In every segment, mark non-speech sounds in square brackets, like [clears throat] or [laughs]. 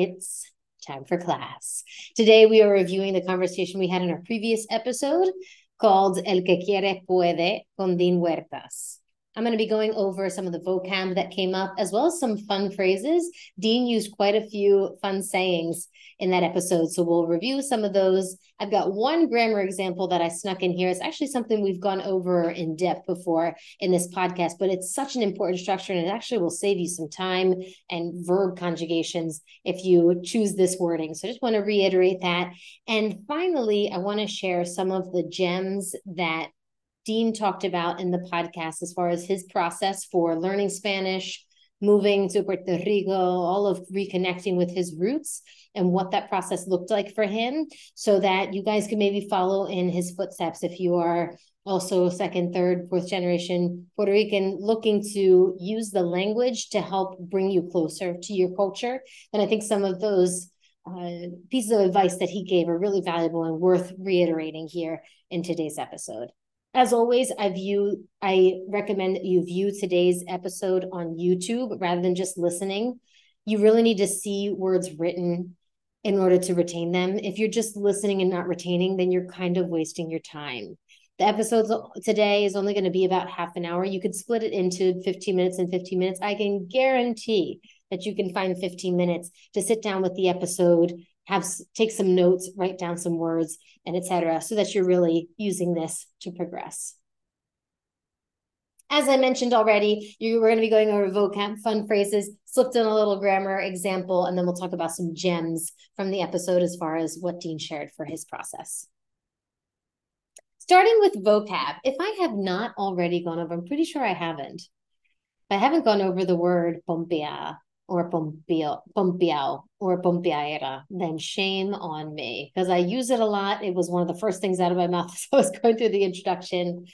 It's time for class. Today we are reviewing the conversation we had in our previous episode called El que quiere puede con Dean Huertas. I'm going to be going over some of the vocab that came up as well as some fun phrases. Dean used quite a few fun sayings in that episode, so we'll review some of those. I've got one grammar example that I snuck in here. It's actually something we've gone over in depth before in this podcast, but it's such an important structure and it actually will save you some time and verb conjugations if you choose this wording. So I just want to reiterate that. And finally, I want to share some of the gems that Dean talked about in the podcast as far as his process for learning Spanish, moving to Puerto Rico, all of reconnecting with his roots and what that process looked like for him so that you guys can maybe follow in his footsteps if you are also second, third, fourth generation Puerto Rican looking to use the language to help bring you closer to your culture. And I think some of those uh, pieces of advice that he gave are really valuable and worth reiterating here in today's episode. As always, I view I recommend that you view today's episode on YouTube rather than just listening. You really need to see words written in order to retain them. If you're just listening and not retaining, then you're kind of wasting your time. The episodes today is only going to be about half an hour. You could split it into 15 minutes and 15 minutes. I can guarantee that you can find 15 minutes to sit down with the episode, have take some notes, write down some words, and etc., so that you're really using this to progress. As I mentioned already, you we're going to be going over vocab, fun phrases, slipped in a little grammar example, and then we'll talk about some gems from the episode as far as what Dean shared for his process. Starting with vocab, if I have not already gone over, I'm pretty sure I haven't. I haven't gone over the word pompea or pompeo, pompeao or pompeaera, then shame on me because I use it a lot. It was one of the first things out of my mouth [laughs] as I was going through the introduction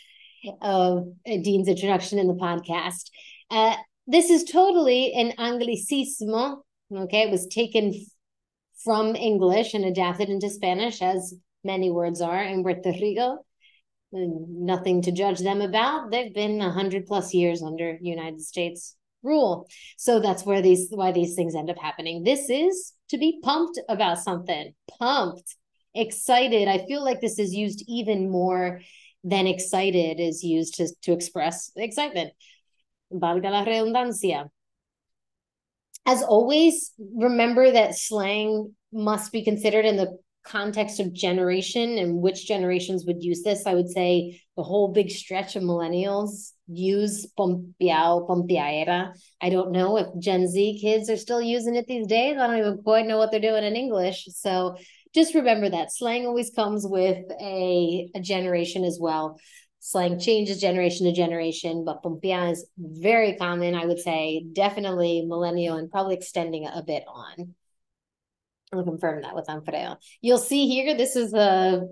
of uh, Dean's introduction in the podcast. Uh, this is totally an anglicismo. Okay, it was taken from English and adapted into Spanish, as many words are in Puerto Rico. Nothing to judge them about. They've been a hundred plus years under United States rule, so that's where these why these things end up happening. This is to be pumped about something, pumped, excited. I feel like this is used even more than excited is used to, to express excitement. Valga la redundancia. As always, remember that slang must be considered in the context of generation and which generations would use this. I would say the whole big stretch of millennials use pompeao, pompeaera. I don't know if Gen Z kids are still using it these days. I don't even quite know what they're doing in English. So just remember that slang always comes with a, a generation as well. Slang changes generation to generation, but pompea is very common. I would say definitely millennial and probably extending a bit on. I'll confirm that with Alfredo. You'll see here, this is a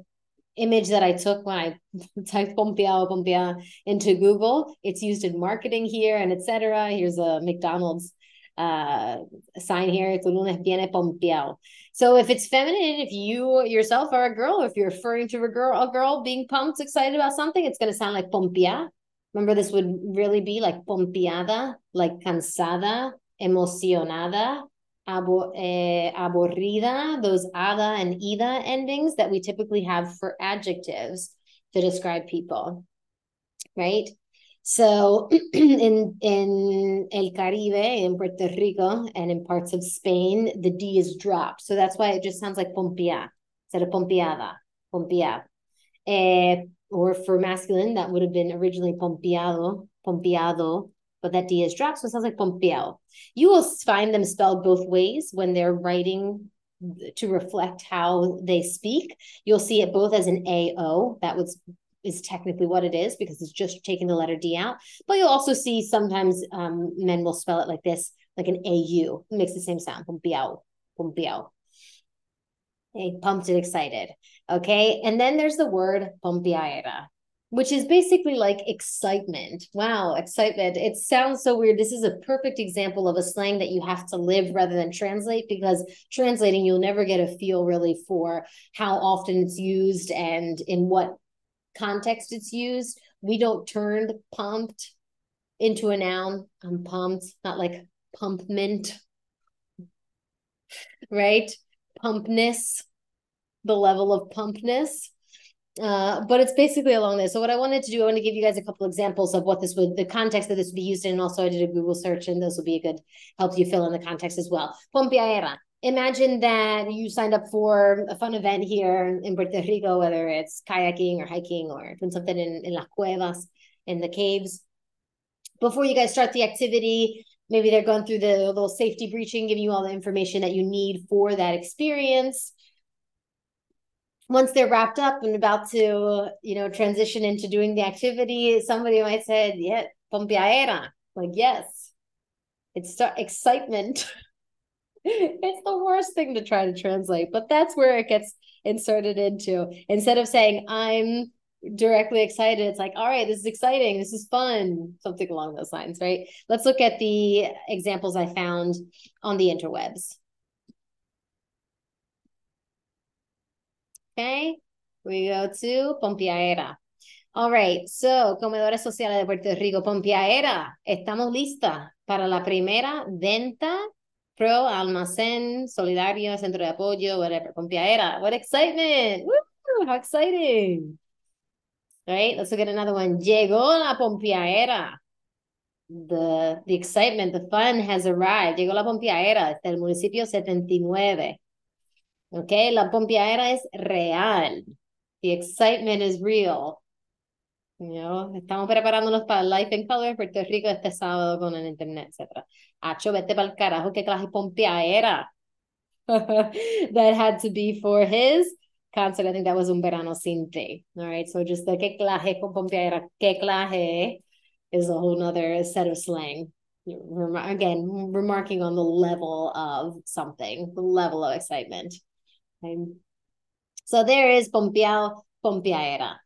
image that I took when I typed Pompea Pompea into Google. It's used in marketing here and etc. Here's a McDonald's uh sign here tu lunes viene pompeado so if it's feminine if you yourself are a girl or if you're referring to a girl a girl being pumped excited about something it's going to sound like pompea remember this would really be like pompeada like cansada emocionada abo, eh, aburrida those ada and ida endings that we typically have for adjectives to describe people right so [clears throat] in in El Caribe, in Puerto Rico, and in parts of Spain, the D is dropped. So that's why it just sounds like pompea instead of pompeada, pompea. Eh, or for masculine, that would have been originally pompeado, pompeado, but that D is dropped, so it sounds like pompeo. You will find them spelled both ways when they're writing to reflect how they speak. You'll see it both as an AO, that was is technically what it is because it's just taking the letter D out. But you'll also see sometimes um, men will spell it like this, like an AU. It makes the same sound. Pompeao. Pompeao. Okay, pumped and excited. Okay. And then there's the word pompeaera. Which is basically like excitement. Wow, excitement. It sounds so weird. This is a perfect example of a slang that you have to live rather than translate because translating, you'll never get a feel really for how often it's used and in what context it's used. We don't turn pumped into a noun. I'm pumped, not like pump mint, right? Pumpness, the level of pumpness. Uh, but it's basically along this. So what I wanted to do, I want to give you guys a couple examples of what this would, the context that this would be used in. And also I did a Google search and those will be a good, help you fill in the context as well. Pompiaera. Imagine that you signed up for a fun event here in Puerto Rico, whether it's kayaking or hiking or doing something in, in las cuevas, in the caves. Before you guys start the activity, maybe they're going through the little safety breaching, giving you all the information that you need for that experience once they're wrapped up and about to, you know, transition into doing the activity, somebody might say, yeah, pompiaera. Like, yes, it's excitement. [laughs] it's the worst thing to try to translate, but that's where it gets inserted into. Instead of saying, I'm directly excited, it's like, all right, this is exciting. This is fun. Something along those lines, right? Let's look at the examples I found on the interwebs. Okay, we go to Pompiaera. All right, so Comedores Sociales de Puerto Rico, Pompiaera, estamos listas para la primera venta pro almacén solidario, centro de apoyo, whatever. Pompiaera, what excitement! Woo, how exciting! All right, let's look at another one. Llegó la Pompiaera. The, the excitement, the fun has arrived. Llegó la Pompiaera desde el municipio 79. Ok, la pompiadera es real. The excitement is real. You know, estamos preparándonos para el Life in Color Puerto Rico este sábado con el internet, etc. Acho, vete para el carajo, qué clase pompiadera. [laughs] that had to be for his concert. I think that was un verano sin ti. All right, so just the qué clase con pompiadera, qué clase is a whole nother set of slang. Again, remarking on the level of something, the level of excitement. Okay. So there is pompeado, pompeaera.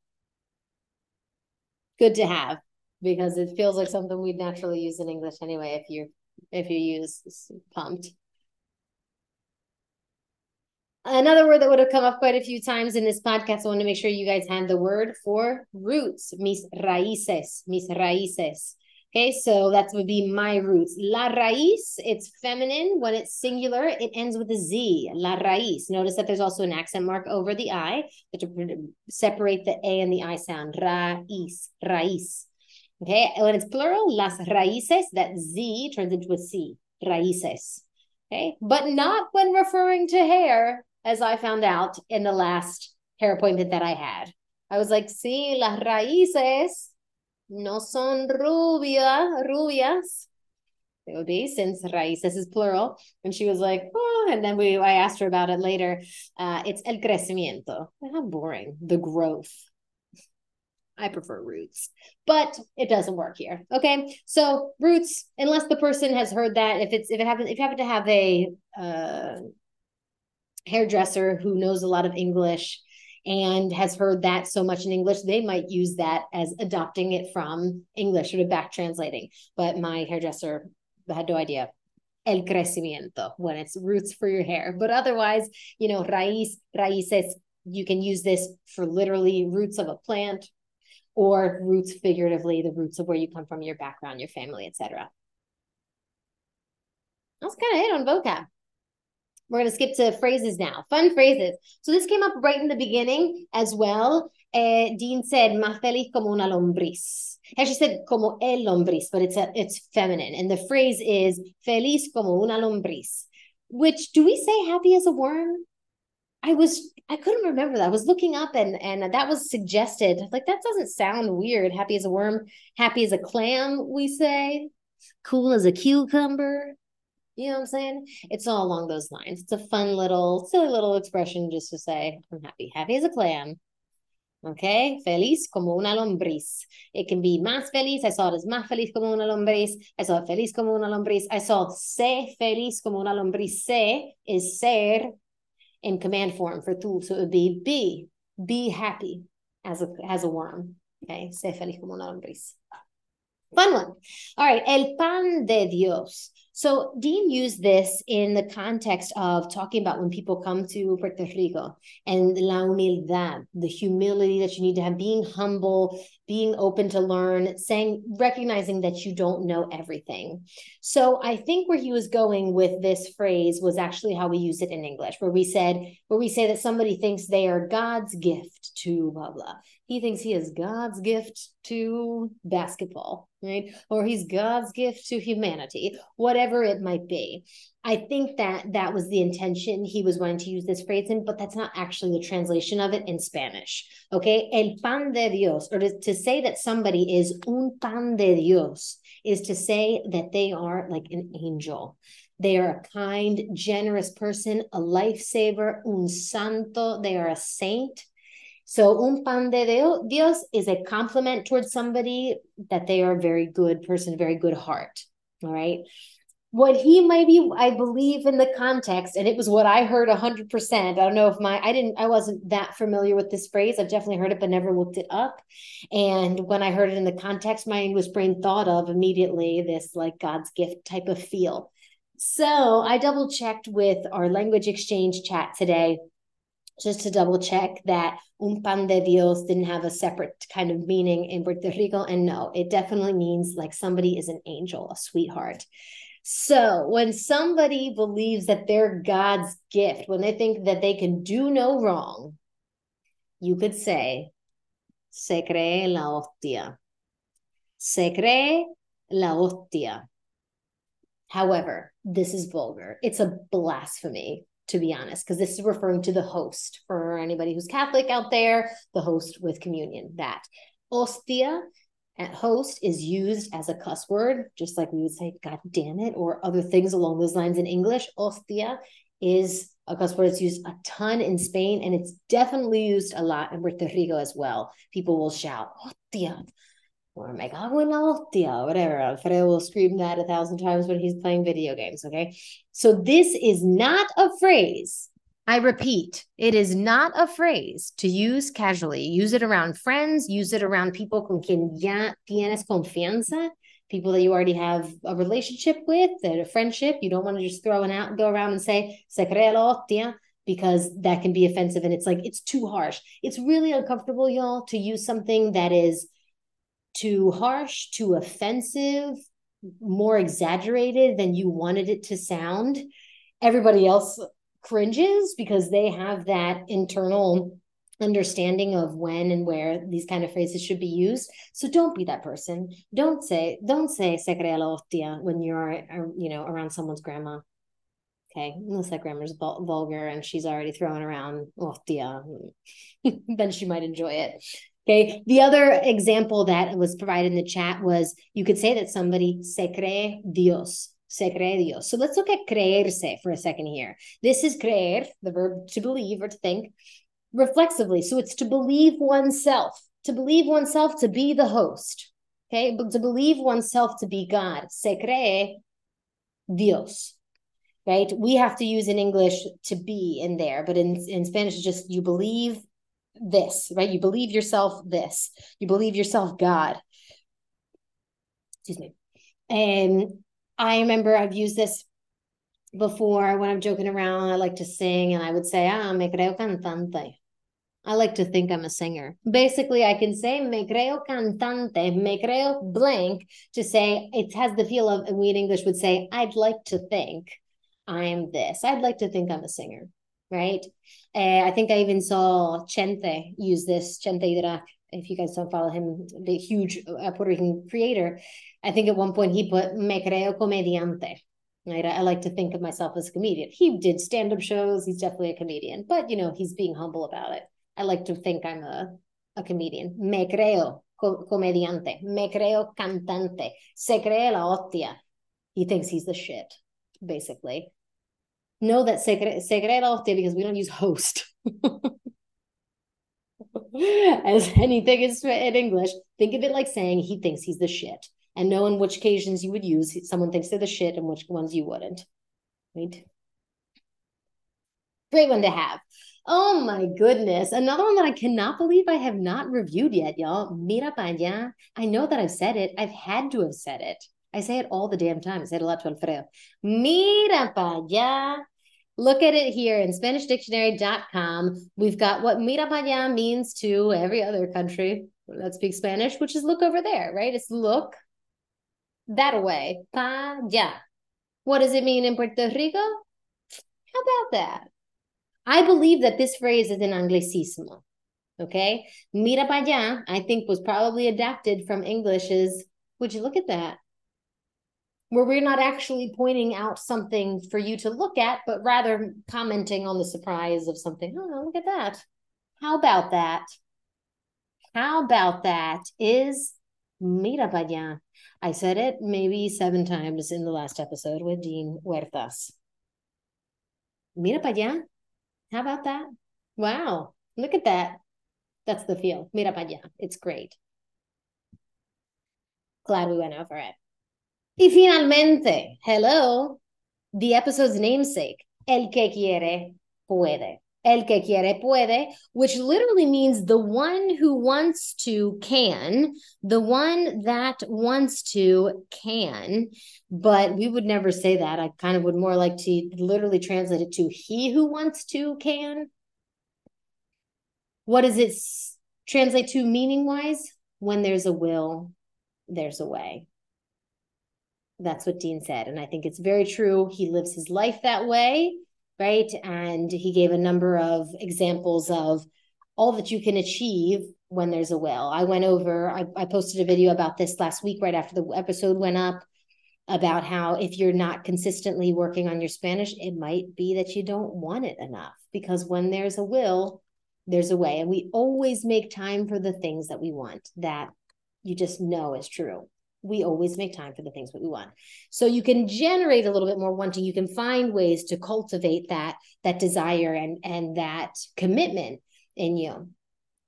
Good to have because it feels like something we'd naturally use in English anyway if you if you use pumped. Another word that would have come up quite a few times in this podcast, I want to make sure you guys had the word for roots, mis raíces, mis raíces. Okay, so that would be my roots. La raíz, it's feminine. When it's singular, it ends with a Z. La raíz. Notice that there's also an accent mark over the I to separate the A and the I sound. Raíz, raíz. Okay, when it's plural, las raíces, that Z turns into a C. Raíces. Okay, but not when referring to hair, as I found out in the last hair appointment that I had. I was like, sí, las raíces no son rubia, rubias. It would be since raíces is plural. And she was like, oh, and then we I asked her about it later. Uh, it's el crecimiento. How boring. The growth. I prefer roots, but it doesn't work here. Okay, so roots, unless the person has heard that, if it's if it happens, if you happen to have a uh, hairdresser who knows a lot of English and has heard that so much in English, they might use that as adopting it from English sort of back translating. But my hairdresser had no idea. El crecimiento when it's roots for your hair. But otherwise, you know, raíz, raíces, you can use this for literally roots of a plant or roots figuratively, the roots of where you come from, your background, your family, etc. That's kind of it on vocab. We're going to skip to phrases now. Fun phrases. So this came up right in the beginning as well. Uh, Dean said, más feliz como una lombriz. And she said como el lombriz, but it's a, it's feminine. And the phrase is feliz como una lombriz. Which, do we say happy as a worm? I was I couldn't remember that. I was looking up and and that was suggested. Like that doesn't sound weird. Happy as a worm, happy as a clam, we say. Cool as a cucumber. You know what I'm saying? It's all along those lines. It's a fun little, silly little expression just to say, I'm happy. Happy as a clam. Okay, feliz como una lombriz. It can be más feliz. I saw it as más feliz como una lombriz. I saw it feliz como una lombriz. I saw sé feliz como una lombriz. Sé is ser in command form for tú. So it would be be, be happy as a, as a worm. Okay, sé feliz como una lombriz. Fun one. All right, el pan de Dios. So Dean used this in the context of talking about when people come to Puerto Rico and la humildad, the humility that you need to have, being humble, being open to learn, saying, recognizing that you don't know everything. So I think where he was going with this phrase was actually how we use it in English, where we said, where we say that somebody thinks they are God's gift to blah blah. He thinks he is God's gift to basketball, right? Or he's God's gift to humanity, whatever it might be. I think that that was the intention he was wanting to use this phrase in, but that's not actually the translation of it in Spanish. Okay. El pan de Dios, or to, to say that somebody is un pan de Dios, is to say that they are like an angel. They are a kind, generous person, a lifesaver, un santo. They are a saint. So, un pan de Dios is a compliment towards somebody that they are a very good person, very good heart. All right. What he might be, I believe in the context, and it was what I heard 100%. I don't know if my, I didn't, I wasn't that familiar with this phrase. I've definitely heard it, but never looked it up. And when I heard it in the context, my English brain thought of immediately this like God's gift type of feel. So I double checked with our language exchange chat today just to double check that un pan de Dios didn't have a separate kind of meaning in Puerto Rico. And no, it definitely means like somebody is an angel, a sweetheart. So when somebody believes that they're God's gift, when they think that they can do no wrong, you could say, se cree la hostia. Se cree la hostia. However, this is vulgar. It's a blasphemy to be honest, because this is referring to the host for anybody who's Catholic out there, the host with communion. That hostia at host is used as a cuss word, just like we would say, God damn it, or other things along those lines in English. Hostia is a cuss word. It's used a ton in Spain, and it's definitely used a lot in Puerto Rico as well. People will shout, hostia, or me cago en la hostia, whatever. Alfredo will scream that a thousand times when he's playing video games. Okay. So this is not a phrase. I repeat, it is not a phrase to use casually. Use it around friends, use it around people con quien ya tienes confianza, people that you already have a relationship with, that a friendship. You don't want to just throw it out, go around and say, se cree because that can be offensive and it's like, it's too harsh. It's really uncomfortable, y'all, to use something that is too harsh, too offensive, more exaggerated than you wanted it to sound. Everybody else cringes because they have that internal understanding of when and where these kind of phrases should be used. So don't be that person. Don't say don't say se crea la hostia when you're you know around someone's grandma. Okay, unless that grandma's vulgar and she's already throwing around hostia, [laughs] then she might enjoy it. Okay. The other example that was provided in the chat was you could say that somebody se cree Dios. Se cree Dios. So let's look at creerse for a second here. This is creer, the verb to believe or to think, reflexively. So it's to believe oneself, to believe oneself to be the host. Okay. But to believe oneself to be God. Se cree Dios. Right. We have to use in English to be in there, but in, in Spanish, it's just you believe this, right? You believe yourself this. You believe yourself God. Excuse me. And I remember I've used this before when I'm joking around. I like to sing and I would say, ah, me creo cantante. I like to think I'm a singer. Basically, I can say me creo cantante, me creo blank to say it has the feel of, we in English would say, I'd like to think I'm this. I'd like to think I'm a singer right? Uh, I think I even saw Chente use this, Chente Ydrach. If you guys don't follow him, the huge uh, Puerto Rican creator, I think at one point he put "me creo comediante." Right? I, like to think of myself as a comedian. He did stand-up shows. He's definitely a comedian, but you know he's being humble about it. I like to think I'm a a comedian. Me creo co- comediante. Me creo cantante. Se cree la hostia. He thinks he's the shit, basically know that secre- secreto because we don't use host. [laughs] As [laughs] anything is in English, think of it like saying he thinks he's the shit and know in which occasions you would use someone thinks they're the shit and which ones you wouldn't. Right? Great one to have. Oh my goodness. Another one that I cannot believe I have not reviewed yet, y'all. Mira pa allá. I know that I've said it. I've had to have said it. I say it all the damn time. I say it a lot to Alfredo. Mira pa allá. Look at it here in SpanishDictionary.com. We've got what mira pa allá means to every other country that speaks Spanish, which is look over there, right? It's look that way. Pa allá. What does it mean in Puerto Rico? How about that? I believe that this phrase is an anglicismo. Okay. Mira pa allá, I think was probably adapted from English's, would you look at that? Where we're not actually pointing out something for you to look at, but rather commenting on the surprise of something. Oh, look at that. How about that? How about that is mira allá. I said it maybe seven times in the last episode with Dean Huertas. Mira allá. How about that? Wow. Look at that. That's the feel. Mira allá. It's great. Glad we went over it. Y finalmente, hello, the episode's namesake, El que quiere puede. El que quiere puede, which literally means the one who wants to can, the one that wants to can. But we would never say that. I kind of would more like to literally translate it to he who wants to can. What does it translate to meaning wise? When there's a will, there's a way. That's what Dean said. And I think it's very true. He lives his life that way right? And he gave a number of examples of all that you can achieve when there's a will. I went over, I, I posted a video about this last week, right after the episode went up, about how if you're not consistently working on your Spanish, it might be that you don't want it enough because when there's a will, there's a way. And we always make time for the things that we want that you just know is true we always make time for the things that we want. So you can generate a little bit more wanting. You can find ways to cultivate that that desire and and that commitment in you.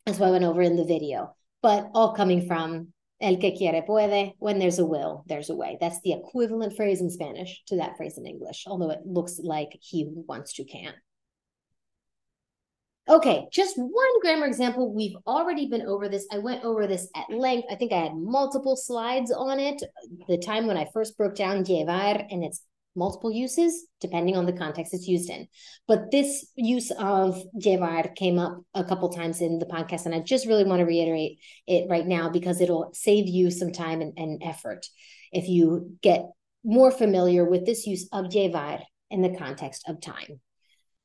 As i went over in the video. But all coming from el que quiere puede when there's a will there's a way. That's the equivalent phrase in spanish to that phrase in english although it looks like he wants to can Okay, just one grammar example. We've already been over this. I went over this at length. I think I had multiple slides on it. The time when I first broke down llevar and its multiple uses, depending on the context it's used in. But this use of llevar came up a couple times in the podcast, and I just really want to reiterate it right now because it'll save you some time and, and effort if you get more familiar with this use of llevar in the context of time.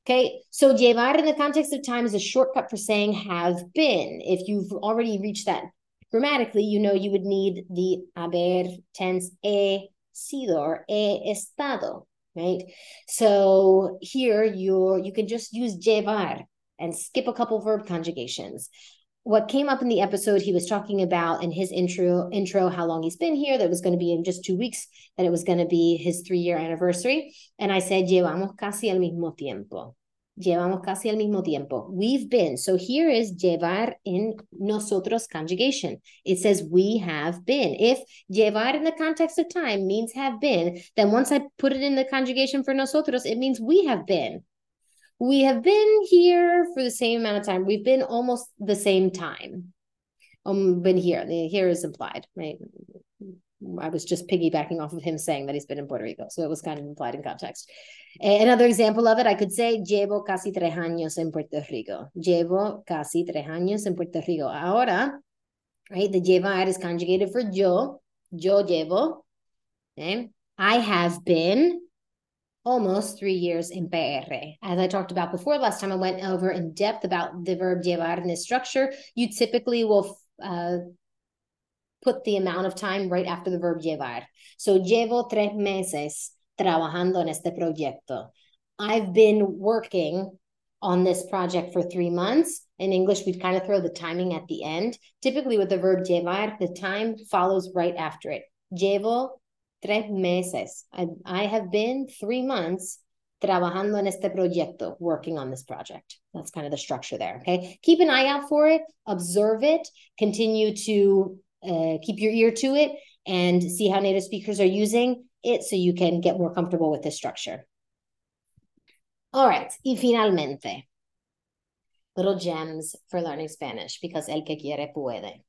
Okay, so llevar in the context of time is a shortcut for saying have been. If you've already reached that grammatically, you know you would need the haber tense he sido or he estado, right? So here you you can just use llevar and skip a couple verb conjugations. What came up in the episode he was talking about in his intro intro how long he's been here that was going to be in just 2 weeks that it was going to be his 3 year anniversary and I said llevamos casi al mismo tiempo llevamos casi al mismo tiempo. We've been. So here is llevar in nosotros conjugation. It says we have been. If llevar in the context of time means have been, then once I put it in the conjugation for nosotros, it means we have been. We have been here for the same amount of time. We've been almost the same time. Um, been here. The here is implied, right? I was just piggybacking off of him saying that he's been in Puerto Rico. So it was kind of implied in context. Another example of it, I could say, llevo casi tres años en Puerto Rico. Llevo casi tres años en Puerto Rico. Ahora, right, the llevar is conjugated for yo. Yo llevo. Okay? I have been almost three years in PR. As I talked about before, last time I went over in depth about the verb llevar and its structure. You typically will uh, put the amount of time right after the verb llevar. So llevo tres meses trabajando en este proyecto. I've been working on this project for three months. In English, we'd kind of throw the timing at the end. Typically, with the verb llevar, the time follows right after it. Llevo tres meses. I, I have been three months trabajando en este proyecto, working on this project. That's kind of the structure there. Okay. Keep an eye out for it, observe it, continue to uh, keep your ear to it and see how native speakers are using it so you can get more comfortable with this structure. All right. Y finalmente, little gems for learning Spanish because el que quiere puede.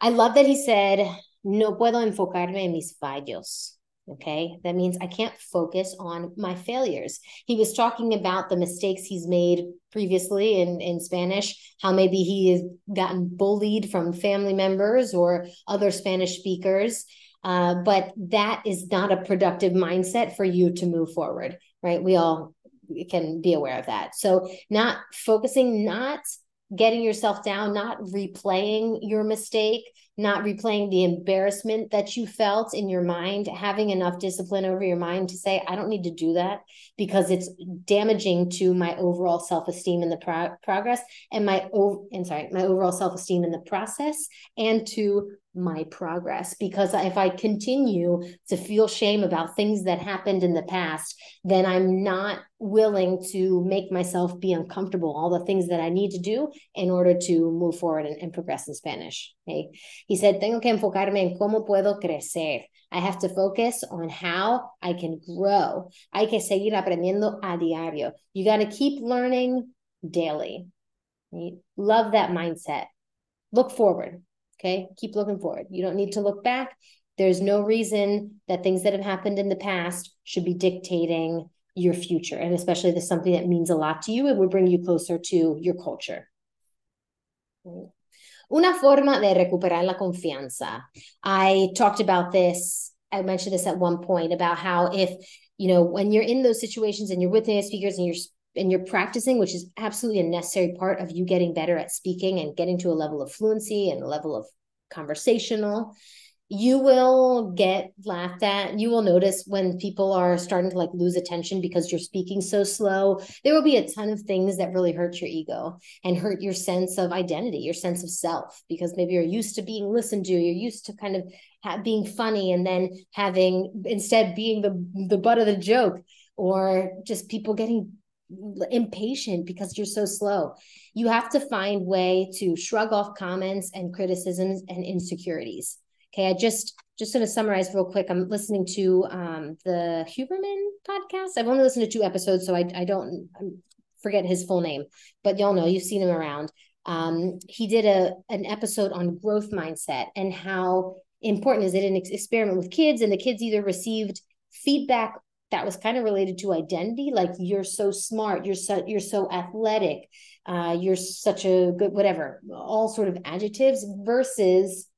I love that he said, no puedo enfocarme en mis fallos. Okay. That means I can't focus on my failures. He was talking about the mistakes he's made previously in, in Spanish, how maybe he has gotten bullied from family members or other Spanish speakers. Uh, but that is not a productive mindset for you to move forward, right? We all can be aware of that. So, not focusing, not getting yourself down, not replaying your mistake, not replaying the embarrassment that you felt in your mind, having enough discipline over your mind to say, I don't need to do that because it's damaging to my overall self-esteem in the pro- progress and my over and sorry, my overall self-esteem in the process and to my progress because if I continue to feel shame about things that happened in the past, then I'm not willing to make myself be uncomfortable, all the things that I need to do in order to move forward and, and progress in Spanish. Okay. He said, Tengo que enfocarme en cómo puedo crecer. I have to focus on how I can grow. Hay que seguir aprendiendo a diario. You got to keep learning daily. Love that mindset. Look forward Okay. Keep looking forward. You don't need to look back. There's no reason that things that have happened in the past should be dictating your future. And especially if something that means a lot to you, it will bring you closer to your culture. Una forma de recuperar la confianza. I talked about this. I mentioned this at one point about how if, you know, when you're in those situations and you're with native speakers and you're and you're practicing, which is absolutely a necessary part of you getting better at speaking and getting to a level of fluency and a level of conversational, you will get laughed at. You will notice when people are starting to like lose attention because you're speaking so slow. There will be a ton of things that really hurt your ego and hurt your sense of identity, your sense of self, because maybe you're used to being listened to. You're used to kind of ha- being funny and then having instead being the the butt of the joke or just people getting impatient because you're so slow. You have to find way to shrug off comments and criticisms and insecurities. Okay, I just just going to summarize real quick. I'm listening to um, the Huberman podcast. I've only listened to two episodes, so I I don't I forget his full name, but y'all know you've seen him around. Um, he did a an episode on growth mindset and how important is it an experiment with kids, and the kids either received feedback that was kind of related to identity like you're so smart you're so you're so athletic uh, you're such a good whatever all sort of adjectives versus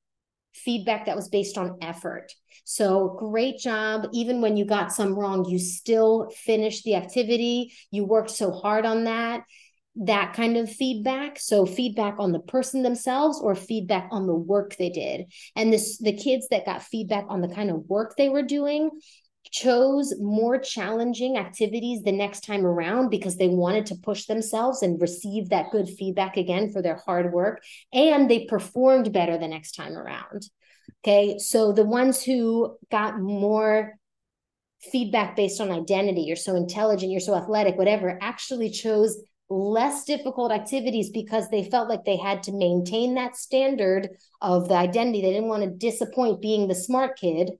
feedback that was based on effort. So great job. Even when you got some wrong you still finished the activity. You worked so hard on that that kind of feedback. So feedback on the person themselves or feedback on the work they did. And this the kids that got feedback on the kind of work they were doing chose more challenging activities the next time around because they wanted to push themselves and receive that good feedback again for their hard work. And they performed better the next time around. Okay. So the ones who got more feedback based on identity, you're so intelligent, you're so athletic, whatever, actually chose less difficult activities because they felt like they had to maintain that standard of the identity. They didn't want to disappoint being the smart kid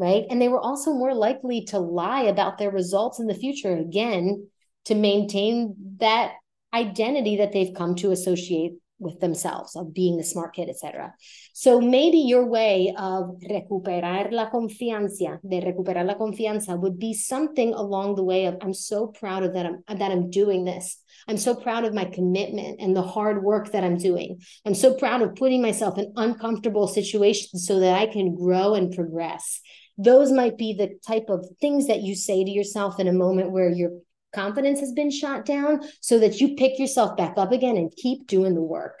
right? And they were also more likely to lie about their results in the future, again, to maintain that identity that they've come to associate with themselves of being the smart kid, etc. So maybe your way of recuperar la confianza, de recuperar la confianza would be something along the way of I'm so proud of that I'm that I'm doing this. I'm so proud of my commitment and the hard work that I'm doing. I'm so proud of putting myself in uncomfortable situations so that I can grow and progress those might be the type of things that you say to yourself in a moment where your confidence has been shot down so that you pick yourself back up again and keep doing the work.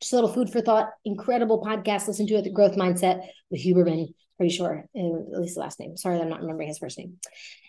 Just a little food for thought. Incredible podcast. Listen to it, The Growth Mindset with Huberman pretty sure, at least the last name. Sorry, I'm not remembering his first name.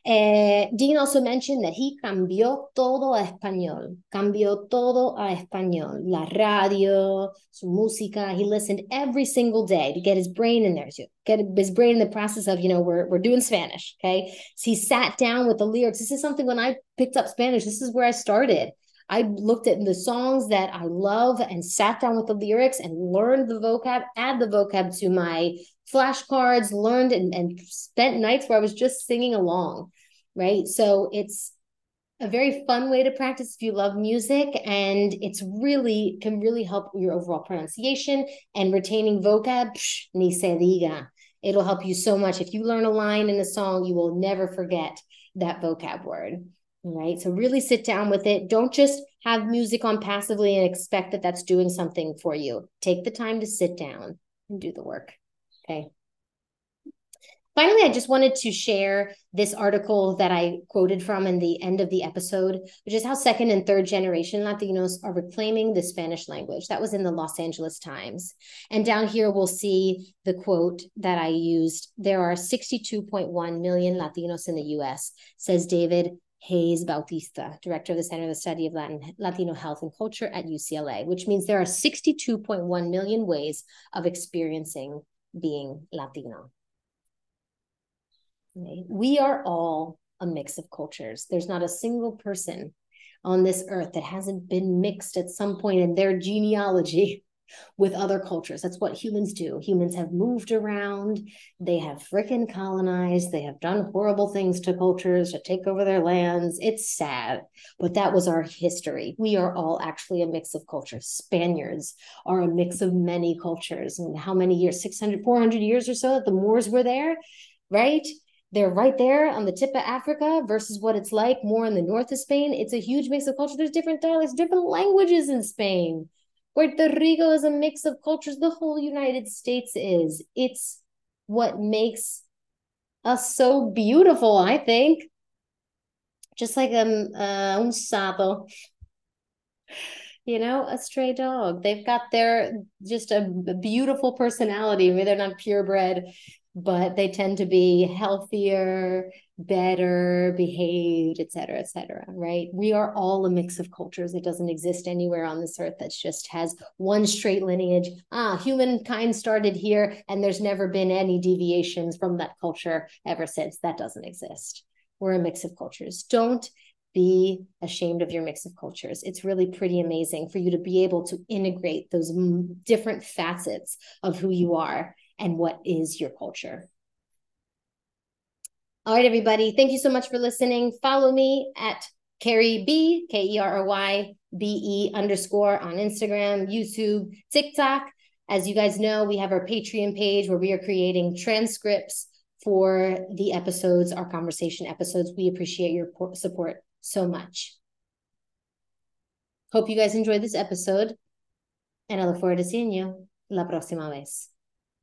Uh, Dean also mentioned that he cambió todo a español. Cambió todo a español. La radio, su música. He listened every single day to get his brain in there, to get his brain in the process of, you know, we're, we're doing Spanish. Okay. So he sat down with the lyrics. This is something when I picked up Spanish, this is where I started. I looked at the songs that I love and sat down with the lyrics and learned the vocab, add the vocab to my flashcards, learned and, and spent nights where I was just singing along, right? So it's a very fun way to practice if you love music and it's really can really help your overall pronunciation and retaining vocab psh, ni se diga it'll help you so much. If you learn a line in a song you will never forget that vocab word. Right so really sit down with it. Don't just have music on passively and expect that that's doing something for you. Take the time to sit down and do the work okay Finally, I just wanted to share this article that I quoted from in the end of the episode, which is how second and third generation Latinos are reclaiming the Spanish language. That was in the Los Angeles Times. And down here, we'll see the quote that I used. There are 62.1 million Latinos in the US, says David Hayes Bautista, director of the Center of the Study of Latin, Latino Health and Culture at UCLA, which means there are 62.1 million ways of experiencing being Latino. We are all a mix of cultures. There's not a single person on this earth that hasn't been mixed at some point in their genealogy [laughs] with other cultures. That's what humans do. Humans have moved around, they have fricking colonized, they have done horrible things to cultures to take over their lands. It's sad, but that was our history. We are all actually a mix of cultures. Spaniards are a mix of many cultures. And how many years? 600, 400 years or so that the Moors were there, right? They're right there on the tip of Africa versus what it's like more in the north of Spain. It's a huge mix of culture. There's different dialects, different languages in Spain. Puerto Rico is a mix of cultures. The whole United States is. It's what makes us so beautiful, I think. Just like um, uh, un sato, you know, a stray dog. They've got their just a beautiful personality. Maybe they're not purebred but they tend to be healthier, better behaved, et cetera, et cetera, right? We are all a mix of cultures. It doesn't exist anywhere on this earth that just has one straight lineage. Ah, humankind started here, and there's never been any deviations from that culture ever since. That doesn't exist. We're a mix of cultures. Don't be ashamed of your mix of cultures. It's really pretty amazing for you to be able to integrate those different facets of who you are and what is your culture. All right, everybody. Thank you so much for listening. Follow me at Kerry B, K E R R Y B E underscore on Instagram, YouTube, TikTok. As you guys know, we have our Patreon page where we are creating transcripts for the episodes, our conversation episodes. We appreciate your support so much. Hope you guys enjoyed this episode, and I look forward to seeing you la próxima vez.